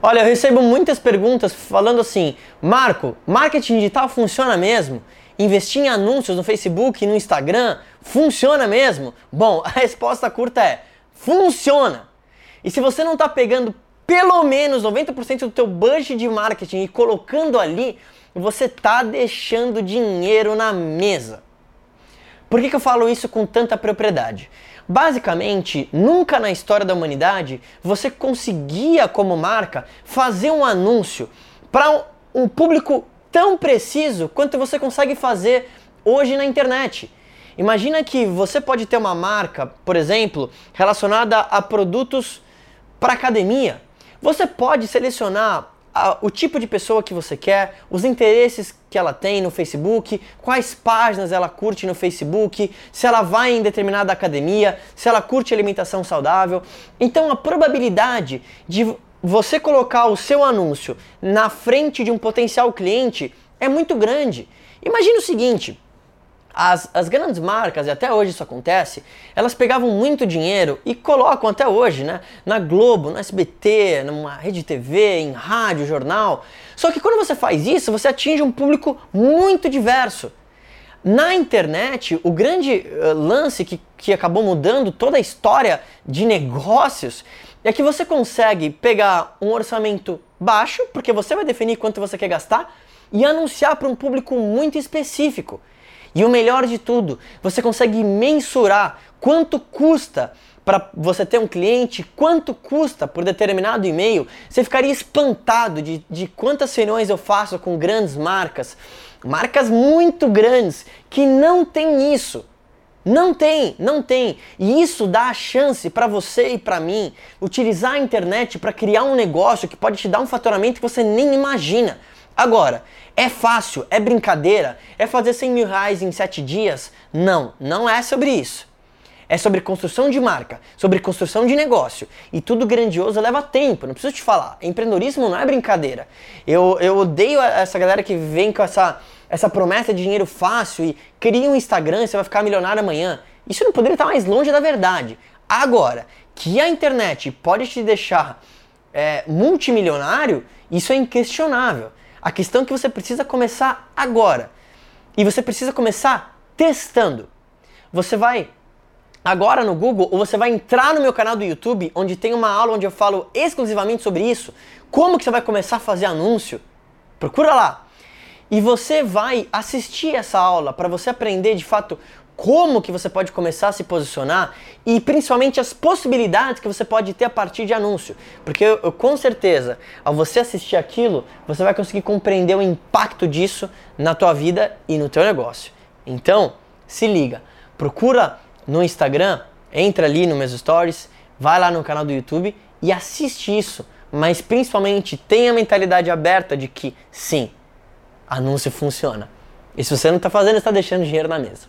Olha, eu recebo muitas perguntas falando assim: Marco, marketing digital funciona mesmo? Investir em anúncios no Facebook e no Instagram funciona mesmo? Bom, a resposta curta é: funciona! E se você não está pegando pelo menos 90% do teu budget de marketing e colocando ali, você está deixando dinheiro na mesa. Por que, que eu falo isso com tanta propriedade? Basicamente, nunca na história da humanidade você conseguia, como marca, fazer um anúncio para um público tão preciso quanto você consegue fazer hoje na internet. Imagina que você pode ter uma marca, por exemplo, relacionada a produtos para academia. Você pode selecionar a, o tipo de pessoa que você quer, os interesses que ela tem no Facebook, quais páginas ela curte no Facebook, se ela vai em determinada academia, se ela curte alimentação saudável. Então a probabilidade de você colocar o seu anúncio na frente de um potencial cliente é muito grande. Imagine o seguinte: as, as grandes marcas, e até hoje isso acontece, elas pegavam muito dinheiro e colocam até hoje, né? Na Globo, no SBT, numa rede TV, em rádio, jornal. Só que quando você faz isso, você atinge um público muito diverso. Na internet, o grande uh, lance que, que acabou mudando toda a história de negócios é que você consegue pegar um orçamento baixo, porque você vai definir quanto você quer gastar, e anunciar para um público muito específico. E o melhor de tudo, você consegue mensurar quanto custa para você ter um cliente, quanto custa por determinado e-mail. Você ficaria espantado de, de quantas reuniões eu faço com grandes marcas, marcas muito grandes que não tem isso. Não tem, não tem. E isso dá a chance para você e para mim utilizar a internet para criar um negócio que pode te dar um faturamento que você nem imagina. Agora, é fácil, é brincadeira, é fazer 100 mil reais em 7 dias? Não, não é sobre isso. É sobre construção de marca, sobre construção de negócio. E tudo grandioso leva tempo, não preciso te falar. Empreendedorismo não é brincadeira. Eu, eu odeio essa galera que vem com essa, essa promessa de dinheiro fácil e cria um Instagram e você vai ficar milionário amanhã. Isso não poderia estar mais longe da verdade. Agora, que a internet pode te deixar é, multimilionário, isso é inquestionável. A questão é que você precisa começar agora. E você precisa começar testando. Você vai agora no Google ou você vai entrar no meu canal do YouTube, onde tem uma aula onde eu falo exclusivamente sobre isso, como que você vai começar a fazer anúncio. Procura lá. E você vai assistir essa aula para você aprender de fato como que você pode começar a se posicionar e principalmente as possibilidades que você pode ter a partir de anúncio. Porque eu, eu, com certeza, ao você assistir aquilo, você vai conseguir compreender o impacto disso na tua vida e no teu negócio. Então, se liga, procura no Instagram, entra ali no meus stories, vai lá no canal do YouTube e assiste isso. Mas principalmente tenha a mentalidade aberta de que sim, anúncio funciona. E se você não está fazendo, está deixando dinheiro na mesa.